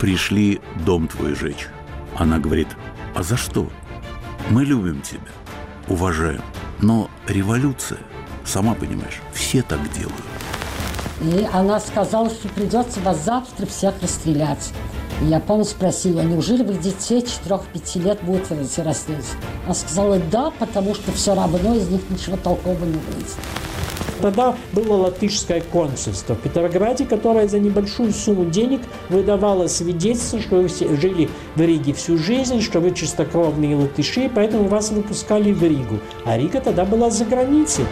пришли дом твой жечь. Она говорит, а за что? Мы любим тебя, уважаем. Но революция, сама понимаешь, все так делают. И она сказала, что придется вас завтра всех расстрелять. И я помню, спросила, неужели вы детей 4-5 лет будете расстрелять? Она сказала, да, потому что все равно из них ничего толкового не выйдет. Тогда было латышское консульство в Петрограде, которое за небольшую сумму денег выдавало свидетельство, что вы жили в Риге всю жизнь, что вы чистокровные латыши, поэтому вас выпускали в Ригу. А Рига тогда была за границей.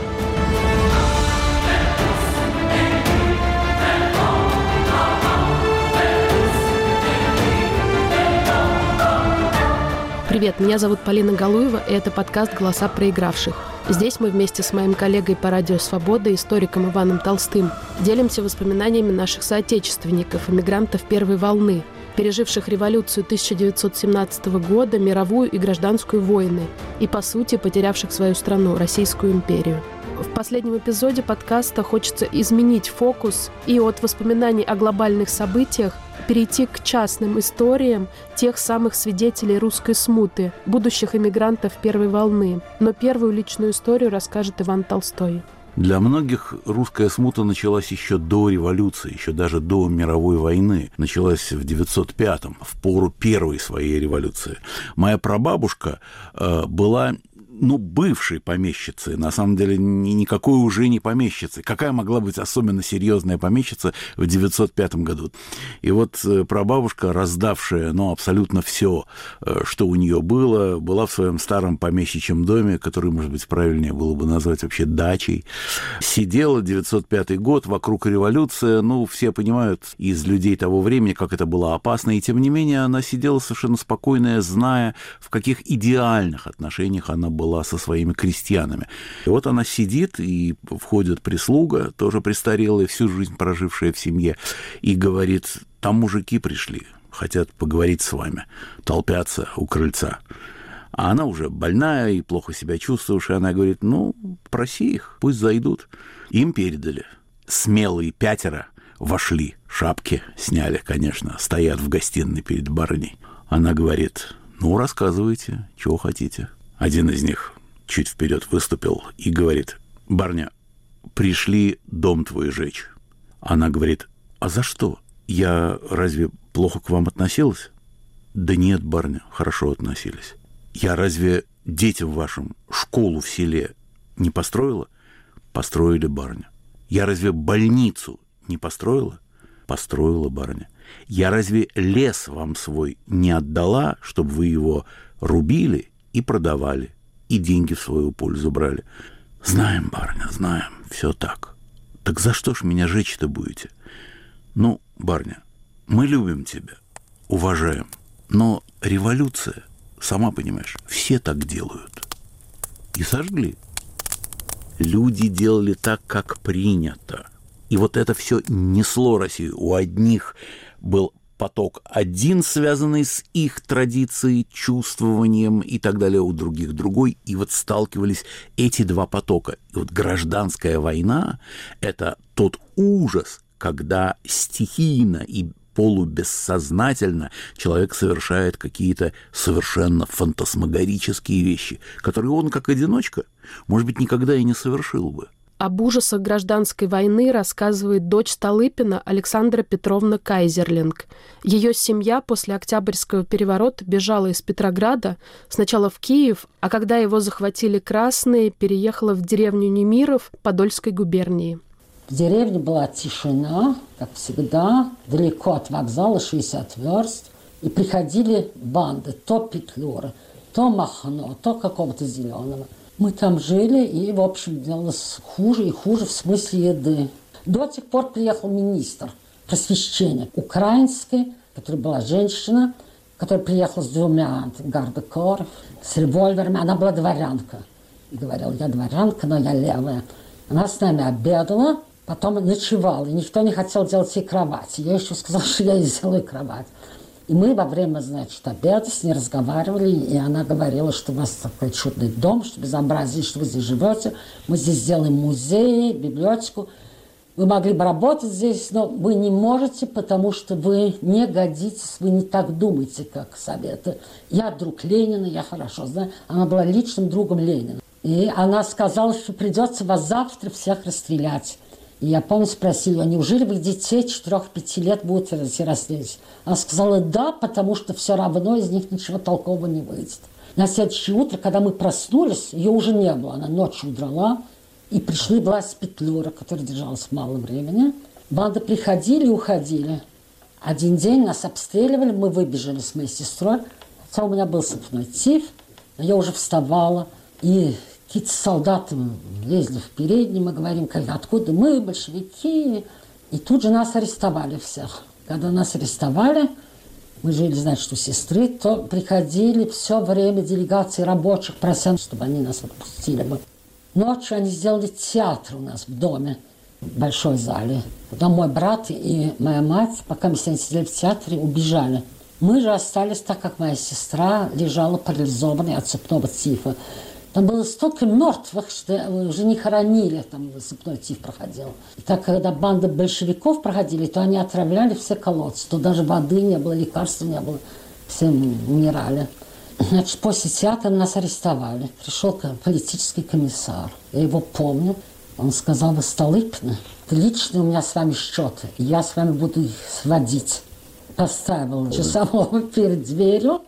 Привет, меня зовут Полина Галуева, и это подкаст «Голоса проигравших». Здесь мы вместе с моим коллегой по радио «Свобода», историком Иваном Толстым, делимся воспоминаниями наших соотечественников, иммигрантов первой волны, переживших революцию 1917 года, мировую и гражданскую войны, и, по сути, потерявших свою страну, Российскую империю. В последнем эпизоде подкаста хочется изменить фокус и от воспоминаний о глобальных событиях перейти к частным историям тех самых свидетелей русской смуты, будущих эмигрантов первой волны. Но первую личную историю расскажет Иван Толстой. Для многих русская смута началась еще до революции, еще даже до мировой войны. Началась в 905-м, в пору первой своей революции. Моя прабабушка э, была ну, бывшей помещицы, на самом деле никакой уже не помещицы. Какая могла быть особенно серьезная помещица в 905 году? И вот э, прабабушка, раздавшая, ну, абсолютно все, э, что у нее было, была в своем старом помещичьем доме, который, может быть, правильнее было бы назвать вообще дачей. Сидела 905 год, вокруг революция, ну, все понимают из людей того времени, как это было опасно, и тем не менее она сидела совершенно спокойная, зная, в каких идеальных отношениях она была была со своими крестьянами. И вот она сидит, и входит прислуга, тоже престарелая, всю жизнь прожившая в семье, и говорит, там мужики пришли, хотят поговорить с вами, толпятся у крыльца. А она уже больная и плохо себя чувствующая, она говорит, ну, проси их, пусть зайдут. Им передали. Смелые пятеро вошли, шапки сняли, конечно, стоят в гостиной перед барыней. Она говорит, ну, рассказывайте, чего хотите. Один из них чуть вперед выступил и говорит, «Барня, пришли дом твой жечь». Она говорит, «А за что? Я разве плохо к вам относилась?» «Да нет, барня, хорошо относились. Я разве детям вашим школу в селе не построила?» «Построили, барня. Я разве больницу не построила?» «Построила, барня. Я разве лес вам свой не отдала, чтобы вы его рубили и продавали, и деньги в свою пользу брали. Знаем, барыня, знаем, все так. Так за что ж меня жечь-то будете? Ну, барыня, мы любим тебя, уважаем, но революция, сама понимаешь, все так делают. И сожгли. Люди делали так, как принято. И вот это все несло Россию. У одних был поток один, связанный с их традицией, чувствованием и так далее, у других другой. И вот сталкивались эти два потока. И вот гражданская война – это тот ужас, когда стихийно и полубессознательно человек совершает какие-то совершенно фантасмагорические вещи, которые он как одиночка, может быть, никогда и не совершил бы. Об ужасах гражданской войны рассказывает дочь Столыпина Александра Петровна Кайзерлинг. Ее семья после Октябрьского переворота бежала из Петрограда сначала в Киев, а когда его захватили красные, переехала в деревню Немиров Подольской губернии. В деревне была тишина, как всегда, далеко от вокзала, 60 верст. И приходили банды, то Петлюра, то Махно, то какого-то зеленого – мы там жили, и, в общем, делалось хуже и хуже в смысле еды. До тех пор приехал министр просвещения украинской, которая была женщина, которая приехала с двумя гардекор, с револьверами. Она была дворянка. И говорила, я дворянка, но я левая. Она с нами обедала, потом ночевала, и никто не хотел делать ей кровать. Я еще сказала, что я ей сделаю кровать. И мы во время, значит, обеда с ней разговаривали, и она говорила, что у вас такой чудный дом, что безобразие, что вы здесь живете. Мы здесь сделаем музей, библиотеку. вы могли бы работать здесь, но вы не можете, потому что вы не годитесь, вы не так думаете, как советы. Я друг Ленина, я хорошо знаю. Она была личным другом Ленина. И она сказала, что придется вас завтра всех расстрелять. И я помню, спросила, неужели вы детей 4-5 лет будете расстрелять? Она сказала, да, потому что все равно из них ничего толкового не выйдет. На следующее утро, когда мы проснулись, ее уже не было, она ночью удрала. И пришли власть Петлюра, которая держалась мало времени. Банды приходили и уходили. Один день нас обстреливали, мы выбежали с моей сестрой. Хотя у меня был сыпной тиф, я уже вставала. И какие-то солдаты лезли в передний, мы говорим, откуда мы, большевики. И тут же нас арестовали всех. Когда нас арестовали, мы жили, значит, у сестры, то приходили все время делегации рабочих, прося, чтобы они нас отпустили бы. Ночью они сделали театр у нас в доме, в большой зале. Куда мой брат и моя мать, пока мы с ними сидели в театре, убежали. Мы же остались, так как моя сестра лежала парализованной от цепного тифа. Там было столько мертвых, что уже не хоронили, там цепной тиф проходил. И так, когда банда большевиков проходили, то они отравляли все колодцы. То даже воды не было, лекарств не было. Все умирали. Значит, после театра нас арестовали. Пришел политический комиссар. Я его помню. Он сказал, вы Столыпина, лично у меня с вами счеты. Я с вами буду их сводить. Поставил часового перед дверью.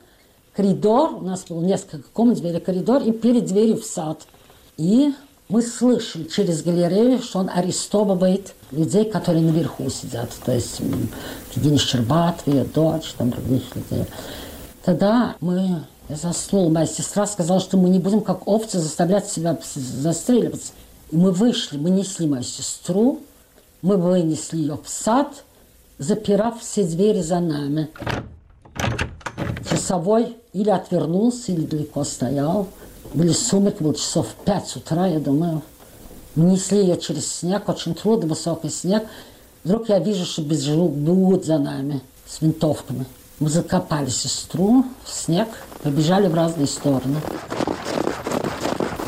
Коридор, у нас было несколько комнат, дверь коридор, и перед дверью в сад. И мы слышим через галерею, что он арестовывает людей, которые наверху сидят. То есть Евгения Щербатова, ее дочь, там других людей. Тогда мы заснул. Моя сестра сказала, что мы не будем как овцы заставлять себя застреливаться. И мы вышли, мы несли мою сестру, мы вынесли ее в сад, запирав все двери за нами. Часовой или отвернулся, или далеко стоял. Были сумерки, было часов пять утра, я думаю. Несли ее через снег, очень трудно, высокий снег. Вдруг я вижу, что бегут за нами с винтовками. Мы закопали сестру в снег, побежали в разные стороны.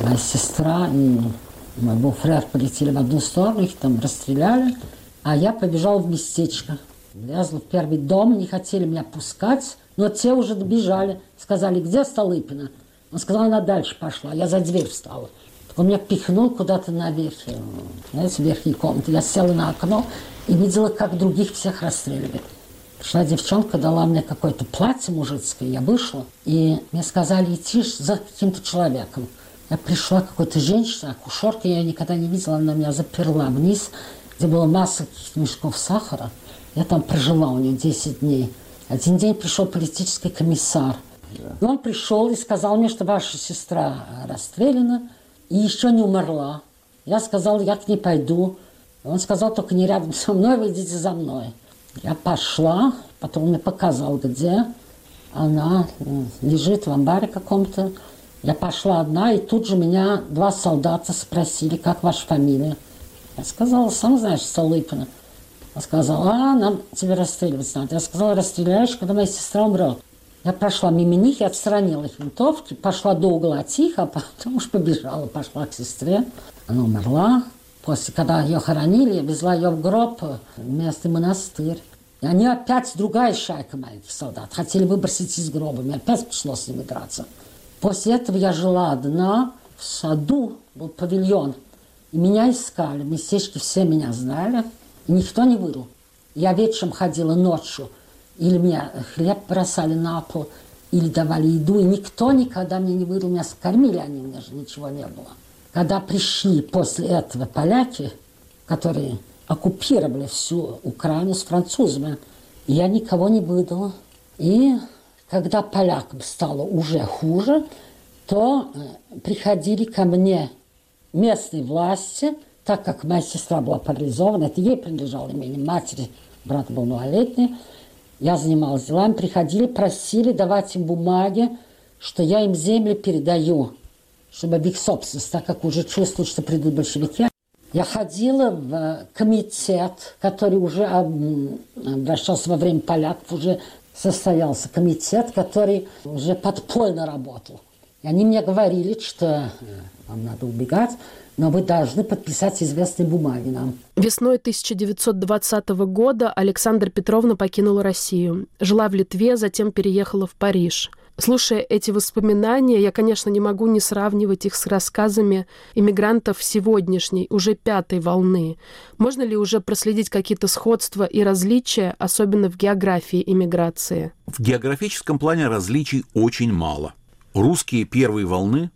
Моя сестра и мой буфрер полетели в одну сторону, их там расстреляли, а я побежал в местечко. Влезла в первый дом, не хотели меня пускать, но те уже добежали. Сказали, где Столыпина? Он сказал, она дальше пошла. Я за дверь встала. Он меня пихнул куда-то наверх, знаете, в верхней комнате. Я села на окно и видела, как других всех расстреливают. Пришла девчонка, дала мне какое-то платье мужицкое, я вышла, и мне сказали идти за каким-то человеком. Я пришла какой-то женщина, акушерка, я ее никогда не видела, она меня заперла вниз, где была масса мешков сахара. Я там прожила у нее 10 дней. Один день пришел политический комиссар. И он пришел и сказал мне, что ваша сестра расстреляна и еще не умерла. Я сказала, я к ней пойду. Он сказал, только не рядом со мной, вы идите за мной. Я пошла, потом мне показал, где она лежит в амбаре каком-то. Я пошла одна, и тут же меня два солдата спросили, как ваша фамилия. Я сказала, сам знаешь, Столыпина. Он сказал, а, нам тебе расстреливать надо. Я сказала, расстреляешь, когда моя сестра умрет. Я прошла мимо них и отстранила их винтовки, пошла до угла тихо, а потом уж побежала, пошла к сестре. Она умерла, После, когда ее хоронили, я везла ее в гроб в местный монастырь. И они опять, другая шайка маленьких солдат, хотели выбросить из гроба. Мне опять пришлось с ними драться. После этого я жила одна, в саду был павильон. И меня искали, местечки все меня знали, никто не вырыл. Я вечером ходила ночью, или мне хлеб бросали на пол, или давали еду, и никто никогда мне не вырыл, меня кормили они, у меня же ничего не было. Когда пришли после этого поляки, которые оккупировали всю Украину с французами, я никого не выдала. И когда полякам стало уже хуже, то э, приходили ко мне местные власти, так как моя сестра была парализована, это ей принадлежало имение матери, брат был малолетний, я занималась делами, приходили, просили давать им бумаги, что я им земли передаю чтобы в их собственность, так как уже чувствуют, что придут большевики. Я ходила в комитет, который уже обращался во время поляков, уже состоялся комитет, который уже подпольно работал. И они мне говорили, что э, вам надо убегать. Но вы должны подписать известные бумаги нам. Весной 1920 года Александра Петровна покинула Россию. Жила в Литве, затем переехала в Париж – Слушая эти воспоминания, я, конечно, не могу не сравнивать их с рассказами иммигрантов сегодняшней, уже пятой волны. Можно ли уже проследить какие-то сходства и различия, особенно в географии иммиграции? В географическом плане различий очень мало. Русские первой волны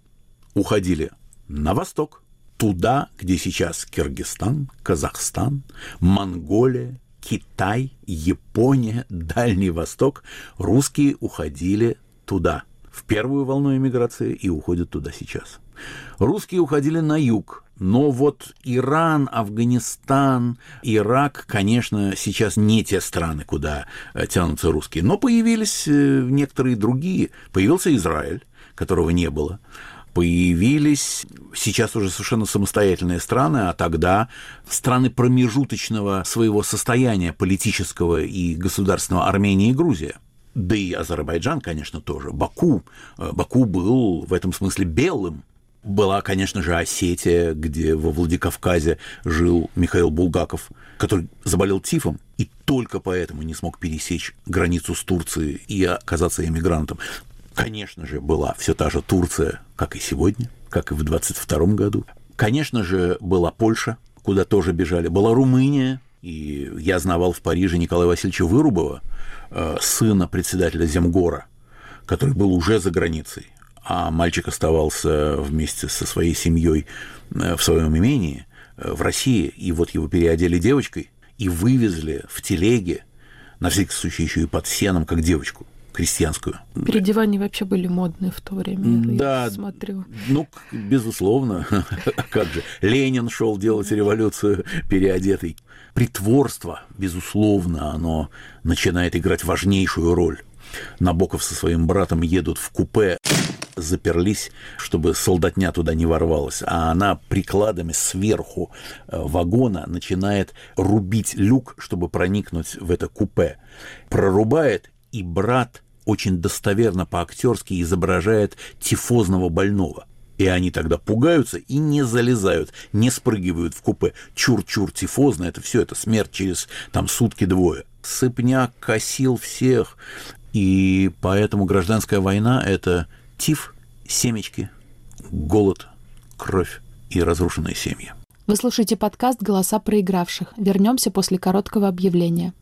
уходили на восток, туда, где сейчас Киргизстан, Казахстан, Монголия, Китай, Япония, Дальний Восток, русские уходили туда, в первую волну эмиграции, и уходят туда сейчас. Русские уходили на юг, но вот Иран, Афганистан, Ирак, конечно, сейчас не те страны, куда э, тянутся русские, но появились э, некоторые другие. Появился Израиль, которого не было появились сейчас уже совершенно самостоятельные страны, а тогда страны промежуточного своего состояния политического и государственного Армения и Грузия. Да и Азербайджан, конечно, тоже. Баку. Э, Баку был в этом смысле белым. Была, конечно же, Осетия, где во Владикавказе жил Михаил Булгаков, который заболел тифом и только поэтому не смог пересечь границу с Турцией и оказаться эмигрантом. Конечно же, была все та же Турция, как и сегодня, как и в 22 году. Конечно же, была Польша, куда тоже бежали. Была Румыния, и я знавал в Париже Николая Васильевича Вырубова, Э, сына председателя Земгора, который был уже за границей, а мальчик оставался вместе со своей семьей э, в своем имении э, в России, и вот его переодели девочкой и вывезли в телеге, на всякий случай еще и под сеном, как девочку крестьянскую. Переодевания вообще были модные в то время, да, я смотрю. Ну, безусловно. Как же. Ленин шел делать революцию переодетый притворство, безусловно, оно начинает играть важнейшую роль. Набоков со своим братом едут в купе, заперлись, чтобы солдатня туда не ворвалась, а она прикладами сверху э, вагона начинает рубить люк, чтобы проникнуть в это купе. Прорубает, и брат очень достоверно по-актерски изображает тифозного больного – и они тогда пугаются и не залезают, не спрыгивают в купе. Чур-чур, тифозно, это все, это смерть через там сутки-двое. Сыпняк косил всех. И поэтому гражданская война – это тиф, семечки, голод, кровь и разрушенные семьи. Вы слушаете подкаст «Голоса проигравших». Вернемся после короткого объявления.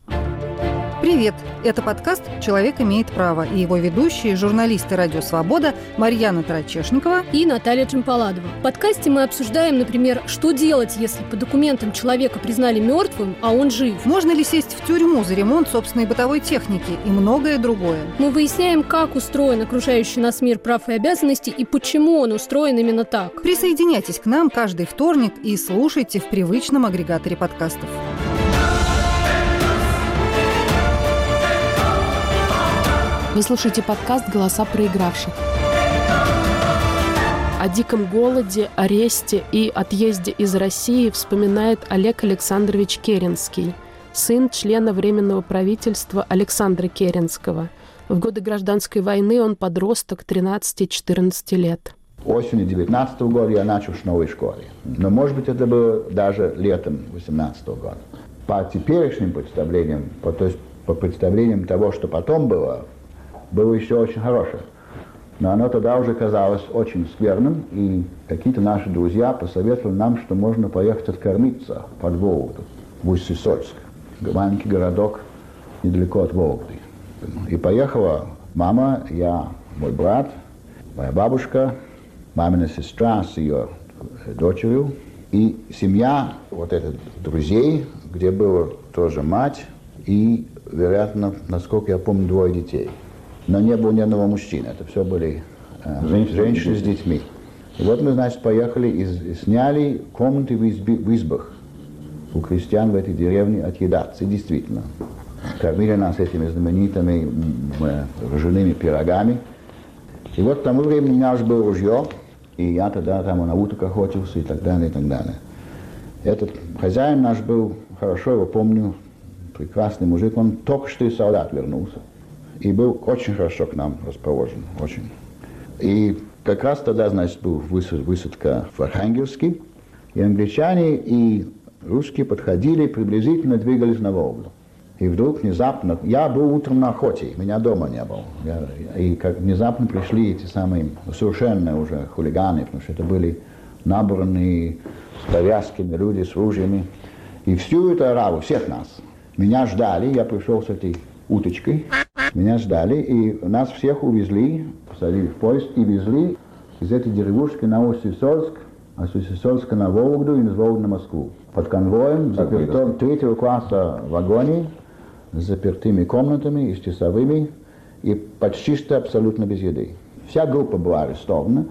Привет! Это подкаст «Человек имеет право» и его ведущие, журналисты «Радио Свобода» Марьяна Тарачешникова и Наталья Чемпаладова. В подкасте мы обсуждаем, например, что делать, если по документам человека признали мертвым, а он жив. Можно ли сесть в тюрьму за ремонт собственной бытовой техники и многое другое. Мы выясняем, как устроен окружающий нас мир прав и обязанностей и почему он устроен именно так. Присоединяйтесь к нам каждый вторник и слушайте в привычном агрегаторе подкастов. Вы слушаете подкаст «Голоса проигравших». О диком голоде, аресте и отъезде из России вспоминает Олег Александрович Керенский, сын члена Временного правительства Александра Керенского. В годы гражданской войны он подросток 13-14 лет. Осенью 19 года я начал в новой школе. Но, может быть, это было даже летом 18 года. По теперешним представлениям, по, то есть по представлениям того, что потом было, было еще очень хорошее. Но оно тогда уже казалось очень скверным, и какие-то наши друзья посоветовали нам, что можно поехать откормиться под Вологду, в Усть-Сысольск, маленький городок недалеко от Вологды. И поехала мама, я, мой брат, моя бабушка, мамина сестра с ее дочерью, и семья вот этих друзей, где была тоже мать и, вероятно, насколько я помню, двое детей – но не было ни одного мужчины. Это все были э, женщины, женщины с детьми. И вот мы, значит, поехали и, сняли комнаты в, изби, в избах у крестьян в этой деревне отъедаться. И действительно, кормили нас этими знаменитыми ржаными пирогами. И вот к тому времени у меня уже было ружье, и я тогда там на уток охотился и так далее, и так далее. Этот хозяин наш был, хорошо его помню, прекрасный мужик, он только что из солдат вернулся и был очень хорошо к нам расположен, очень. И как раз тогда, значит, был высадка в Архангельске, И англичане, и русские подходили, приблизительно двигались на Волгу. И вдруг внезапно, я был утром на охоте, меня дома не было. Я, и как внезапно пришли эти самые совершенно уже хулиганы, потому что это были набранные с повязками люди, с ружьями. И всю эту ораву, всех нас, меня ждали, я пришел с этой уточкой, меня ждали, и нас всех увезли, посадили в поезд и везли из этой деревушки на Усть-Сольск, а с Усть-Сольска на Вологду и из Вологды на Москву. Под конвоем, запертом третьего класса в вагоне, с запертыми комнатами и с часовыми, и почти что абсолютно без еды. Вся группа была арестована,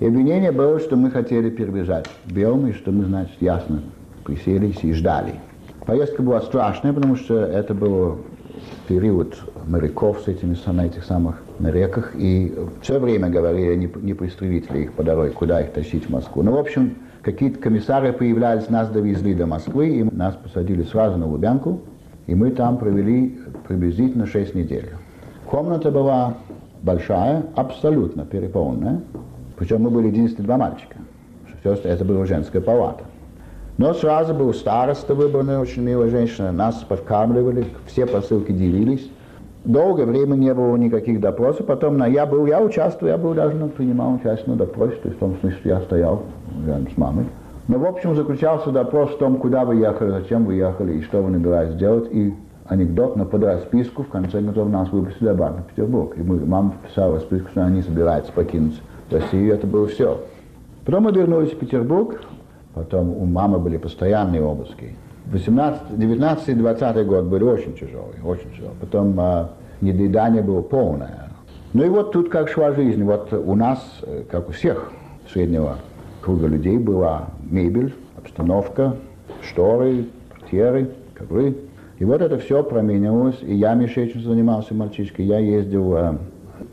и обвинение было, что мы хотели перебежать в Белом, и что мы, значит, ясно приселись и ждали. Поездка была страшная, потому что это был период моряков с этими, на этих самых на реках, и все время говорили, не, не пристрелить ли их по дороге, куда их тащить в Москву. Ну, в общем, какие-то комиссары появлялись, нас довезли до Москвы, и нас посадили сразу на Лубянку, и мы там провели приблизительно 6 недель. Комната была большая, абсолютно переполненная, причем мы были единственные два мальчика. Все, это была женская палата. Но сразу был староста выбранный, очень милая женщина. Нас подкармливали, все посылки делились. Долгое время не было никаких допросов. Потом на, я был, я участвовал, я был даже ну, принимал участие на допросе, то есть в том смысле, что я стоял рядом с мамой. Но в общем заключался допрос в том, куда вы ехали, зачем вы ехали и что вы набирались делать. И анекдот, но под расписку в конце концов нас выпустили обратно в Петербург. И мы, мама писала расписку, что они собираются покинуть Россию, это было все. Потом мы вернулись в Петербург, Потом у мамы были постоянные обыски. 18, 19 и 20 год были очень тяжелые, очень тяжелые. Потом а, недоедание было полное. Ну и вот тут как шла жизнь. Вот у нас, э, как у всех среднего круга людей, была мебель, обстановка, шторы, портьеры, ковры. И вот это все променялось. И я мишечным занимался мальчишкой. Я ездил э,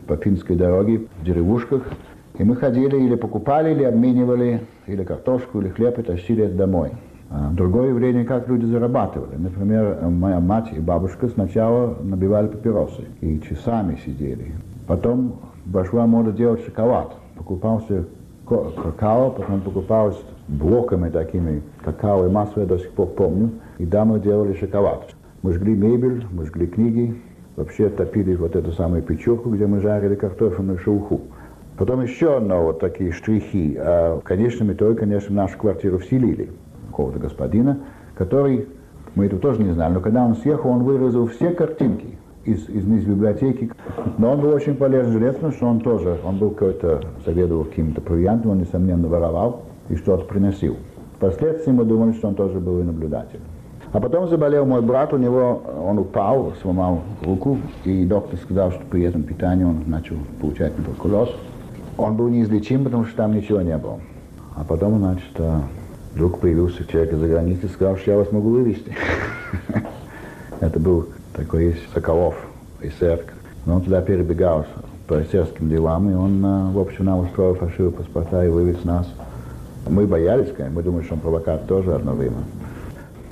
по финской дороге в деревушках. И мы ходили или покупали, или обменивали или картошку, или хлеб и тащили это домой. А другое время, как люди зарабатывали. Например, моя мать и бабушка сначала набивали папиросы и часами сидели. Потом пошла мода делать шоколад. Покупался какао, потом покупалось блоками такими какао и масло, я до сих пор помню. И да, мы делали шоколад. Мы жгли мебель, мы жгли книги, вообще топили вот эту самую печурку, где мы жарили картофельную шелуху. Потом еще одно вот такие штрихи. А, конечно, мы только, конечно, нашу квартиру вселили какого-то господина, который, мы это тоже не знали, но когда он съехал, он выразил все картинки из, из, из библиотеки. Но он был очень полезный жилец, потому что он тоже, он был какой-то, заведовал каким-то провиантом, он, несомненно, воровал и что-то приносил. Впоследствии мы думали, что он тоже был и наблюдателем. А потом заболел мой брат, у него, он упал, сломал руку, и доктор сказал, что при этом питании он начал получать туберкулез. Он был неизлечим, потому что там ничего не было. А потом, значит, а, вдруг появился человек из-за границы и сказал, что я вас могу вывести. Это был такой есть Соколов, эсер. Но он туда перебегал по эсерским делам, и он, а, в общем, нам устроил фальшивые паспорта и вывез нас. Мы боялись, конечно, мы думали, что он провокатор тоже одно время.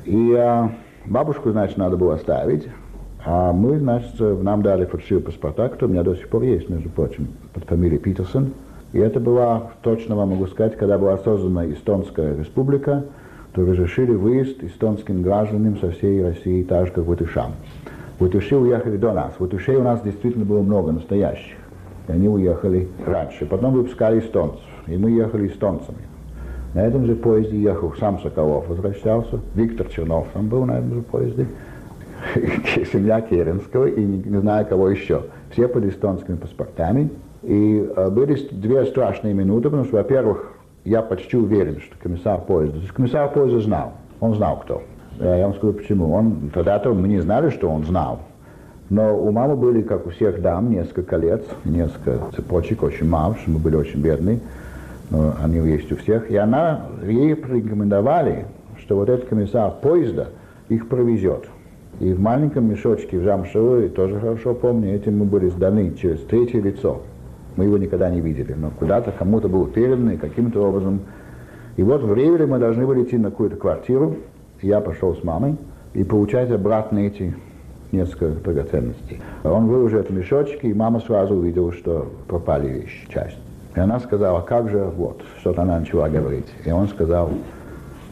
И а, бабушку, значит, надо было оставить. А мы, значит, нам дали фальшивые паспорта, которые у меня до сих пор есть, между прочим, под фамилией Питерсон. И это была, точно вам могу сказать, когда была создана Эстонская республика, то разрешили выезд эстонским гражданам со всей России, так же, как в Ватушам. Ватуши уехали до нас. Ватушей у нас действительно было много настоящих. И они уехали раньше. Потом выпускали эстонцев. И мы ехали эстонцами. На этом же поезде ехал сам Соколов, возвращался. Виктор Чернов там был на этом же поезде. семья Керенского и не, не знаю кого еще. Все под эстонскими паспортами. И э, были две страшные минуты, потому что, во-первых, я почти уверен, что комиссар поезда, комиссар поезда знал, он знал кто. Я вам скажу почему. Он, тогда-то мы не знали, что он знал. Но у мамы были, как у всех дам, несколько колец, несколько цепочек, очень мало, что мы были очень бедные. Но они есть у всех. И она, ей порекомендовали, что вот этот комиссар поезда их провезет. И в маленьком мешочке в Жамшевой, тоже хорошо помню, этим мы были сданы через третье лицо. Мы его никогда не видели, но куда-то кому-то был передан и каким-то образом. И вот в Ревеле мы должны были идти на какую-то квартиру. Я пошел с мамой и получать обратно эти несколько драгоценностей. Он выложил это мешочки, и мама сразу увидела, что пропали вещи, часть. И она сказала, как же, вот, что-то она начала говорить. И он сказал,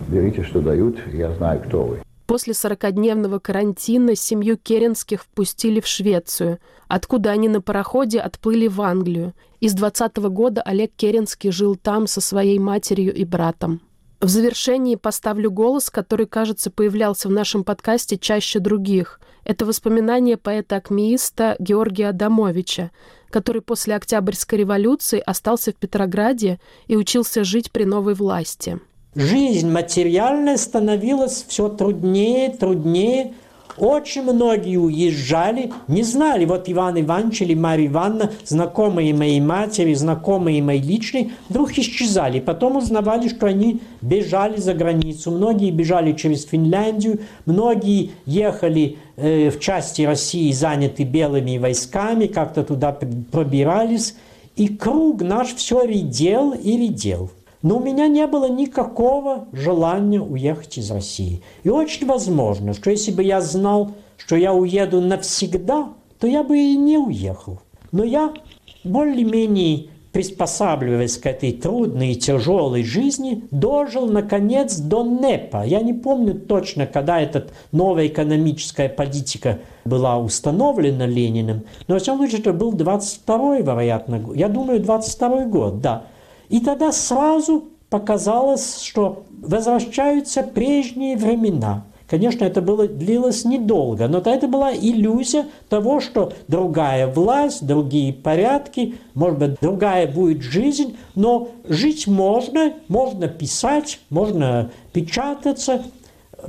берите, что дают, я знаю, кто вы. После 40-дневного карантина семью Керенских впустили в Швецию, откуда они на пароходе отплыли в Англию. И с 20 года Олег Керенский жил там со своей матерью и братом. В завершении поставлю голос, который, кажется, появлялся в нашем подкасте чаще других. Это воспоминание поэта-акмеиста Георгия Адамовича, который после Октябрьской революции остался в Петрограде и учился жить при новой власти. Жизнь материальная становилась все труднее, труднее. Очень многие уезжали, не знали, вот Иван Иванович или Марья Ивановна, знакомые моей матери, знакомые мои личные, вдруг исчезали. Потом узнавали, что они бежали за границу. Многие бежали через Финляндию, многие ехали э, в части России, заняты белыми войсками, как-то туда пробирались. И круг наш все редел и редел. Но у меня не было никакого желания уехать из России. И очень возможно, что если бы я знал, что я уеду навсегда, то я бы и не уехал. Но я более-менее приспосабливаясь к этой трудной и тяжелой жизни, дожил, наконец, до НЭПа. Я не помню точно, когда эта новая экономическая политика была установлена Лениным, но, во всяком случае, это был 22-й, вероятно, я думаю, 22-й год, да. И тогда сразу показалось, что возвращаются прежние времена. Конечно, это было, длилось недолго, но это была иллюзия того, что другая власть, другие порядки, может быть, другая будет жизнь, но жить можно, можно писать, можно печататься.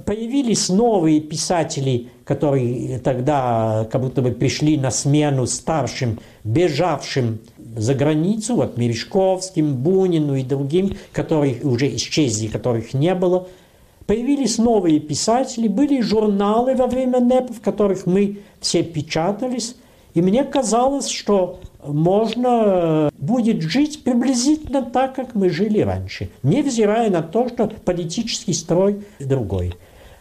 Появились новые писатели, которые тогда как будто бы пришли на смену старшим, бежавшим за границу, вот Мережковским, Бунину и другим, которые уже исчезли, которых не было. Появились новые писатели, были журналы во время НЭП, в которых мы все печатались. И мне казалось, что можно будет жить приблизительно так, как мы жили раньше, невзирая на то, что политический строй другой.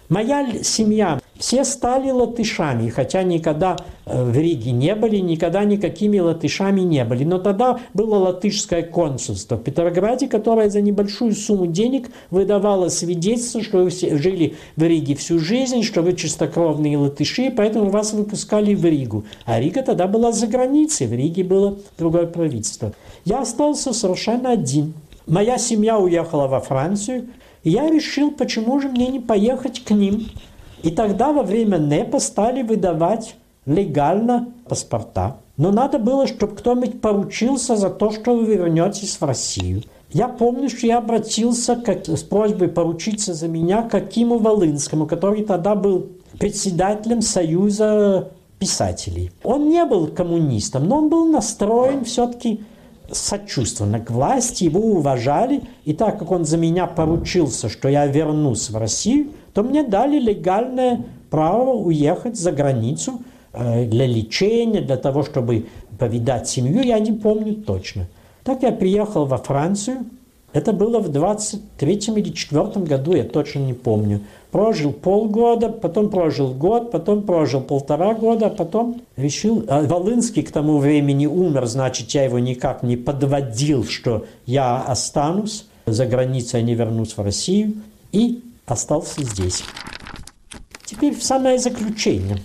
Моя семья, все стали латышами, хотя никогда э, в Риге не были, никогда никакими латышами не были. Но тогда было латышское консульство в Петрограде, которое за небольшую сумму денег выдавало свидетельство, что вы жили в Риге всю жизнь, что вы чистокровные латыши, поэтому вас выпускали в Ригу. А Рига тогда была за границей, в Риге было другое правительство. Я остался совершенно один. Моя семья уехала во Францию, я решил, почему же мне не поехать к ним. И тогда во время НЭПа стали выдавать легально паспорта. Но надо было, чтобы кто-нибудь поручился за то, что вы вернетесь в Россию. Я помню, что я обратился как, с просьбой поручиться за меня к Акиму Волынскому, который тогда был председателем Союза писателей. Он не был коммунистом, но он был настроен все-таки сочувственно к власти, его уважали, и так как он за меня поручился, что я вернусь в Россию, то мне дали легальное право уехать за границу э, для лечения, для того, чтобы повидать семью, я не помню точно. Так я приехал во Францию, это было в 23 или 24 году, я точно не помню. Прожил полгода, потом прожил год, потом прожил полтора года, а потом решил... А Волынский к тому времени умер, значит, я его никак не подводил, что я останусь за границей, не вернусь в Россию. И остался здесь. Теперь в самое заключение.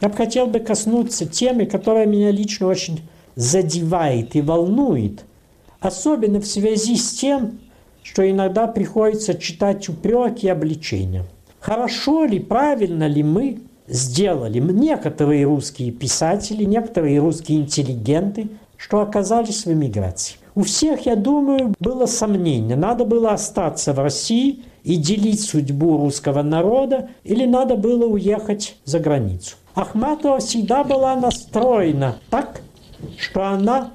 Я бы хотел бы коснуться темы, которая меня лично очень задевает и волнует – особенно в связи с тем, что иногда приходится читать упреки и обличения. Хорошо ли, правильно ли мы сделали, некоторые русские писатели, некоторые русские интеллигенты, что оказались в эмиграции. У всех, я думаю, было сомнение, надо было остаться в России и делить судьбу русского народа, или надо было уехать за границу. Ахматова всегда была настроена так, что она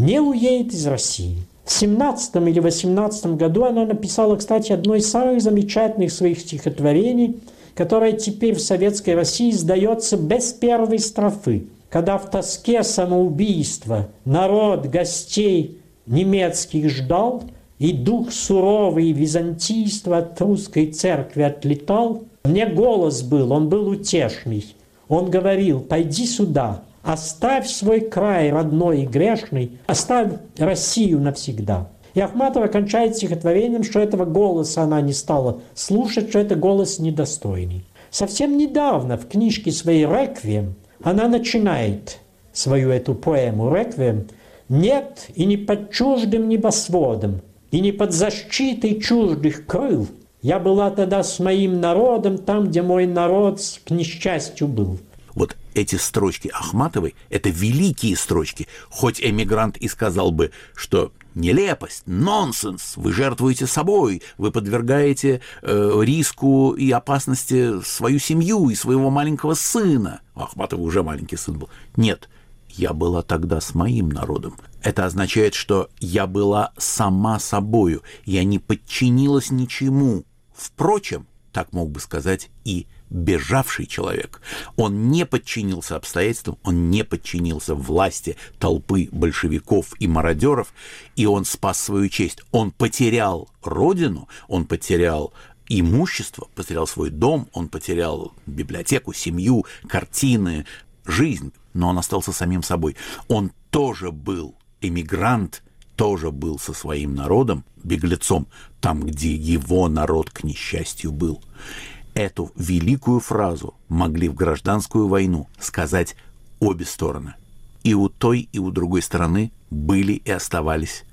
не уедет из России. В 17 или 18 году она написала, кстати, одно из самых замечательных своих стихотворений, которое теперь в советской России издается без первой строфы. Когда в тоске самоубийства народ гостей немецких ждал, и дух суровый византийства от русской церкви отлетал, мне голос был, он был утешный. Он говорил, пойди сюда, Оставь свой край родной и грешный, оставь Россию навсегда. И Ахматова кончает стихотворением, что этого голоса она не стала слушать, что это голос недостойный. Совсем недавно в книжке своей «Реквием» она начинает свою эту поэму «Реквием» «Нет и не под чуждым небосводом, и не под защитой чуждых крыл. Я была тогда с моим народом там, где мой народ к несчастью был». Эти строчки Ахматовой – это великие строчки. Хоть эмигрант и сказал бы, что нелепость, нонсенс, вы жертвуете собой, вы подвергаете э, риску и опасности свою семью и своего маленького сына. У Ахматова уже маленький сын был. Нет, я была тогда с моим народом. Это означает, что я была сама собою, я не подчинилась ничему. Впрочем, так мог бы сказать и бежавший человек. Он не подчинился обстоятельствам, он не подчинился власти толпы большевиков и мародеров, и он спас свою честь. Он потерял родину, он потерял имущество, потерял свой дом, он потерял библиотеку, семью, картины, жизнь, но он остался самим собой. Он тоже был эмигрант, тоже был со своим народом, беглецом, там, где его народ, к несчастью, был. Эту великую фразу могли в гражданскую войну сказать обе стороны. И у той, и у другой стороны были и оставались,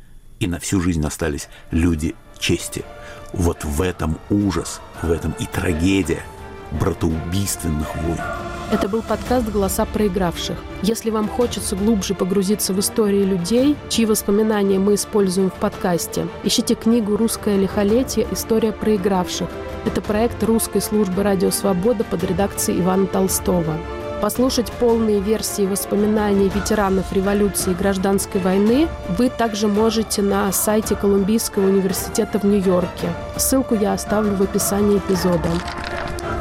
и на всю жизнь остались люди чести. Вот в этом ужас, в этом и трагедия братоубийственных войн. Это был подкаст «Голоса проигравших». Если вам хочется глубже погрузиться в истории людей, чьи воспоминания мы используем в подкасте, ищите книгу «Русское лихолетие. История проигравших». Это проект русской службы «Радио Свобода» под редакцией Ивана Толстого. Послушать полные версии воспоминаний ветеранов революции и гражданской войны вы также можете на сайте Колумбийского университета в Нью-Йорке. Ссылку я оставлю в описании эпизода.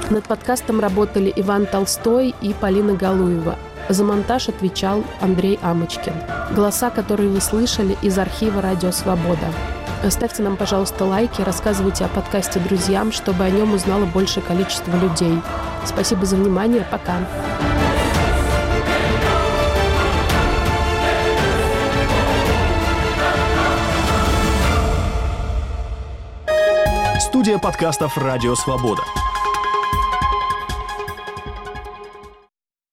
Над подкастом работали Иван Толстой и Полина Галуева. За монтаж отвечал Андрей Амочкин. Голоса, которые вы слышали из архива «Радио Свобода». Ставьте нам, пожалуйста, лайки, рассказывайте о подкасте друзьям, чтобы о нем узнало большее количество людей. Спасибо за внимание. Пока. Студия подкастов «Радио Свобода».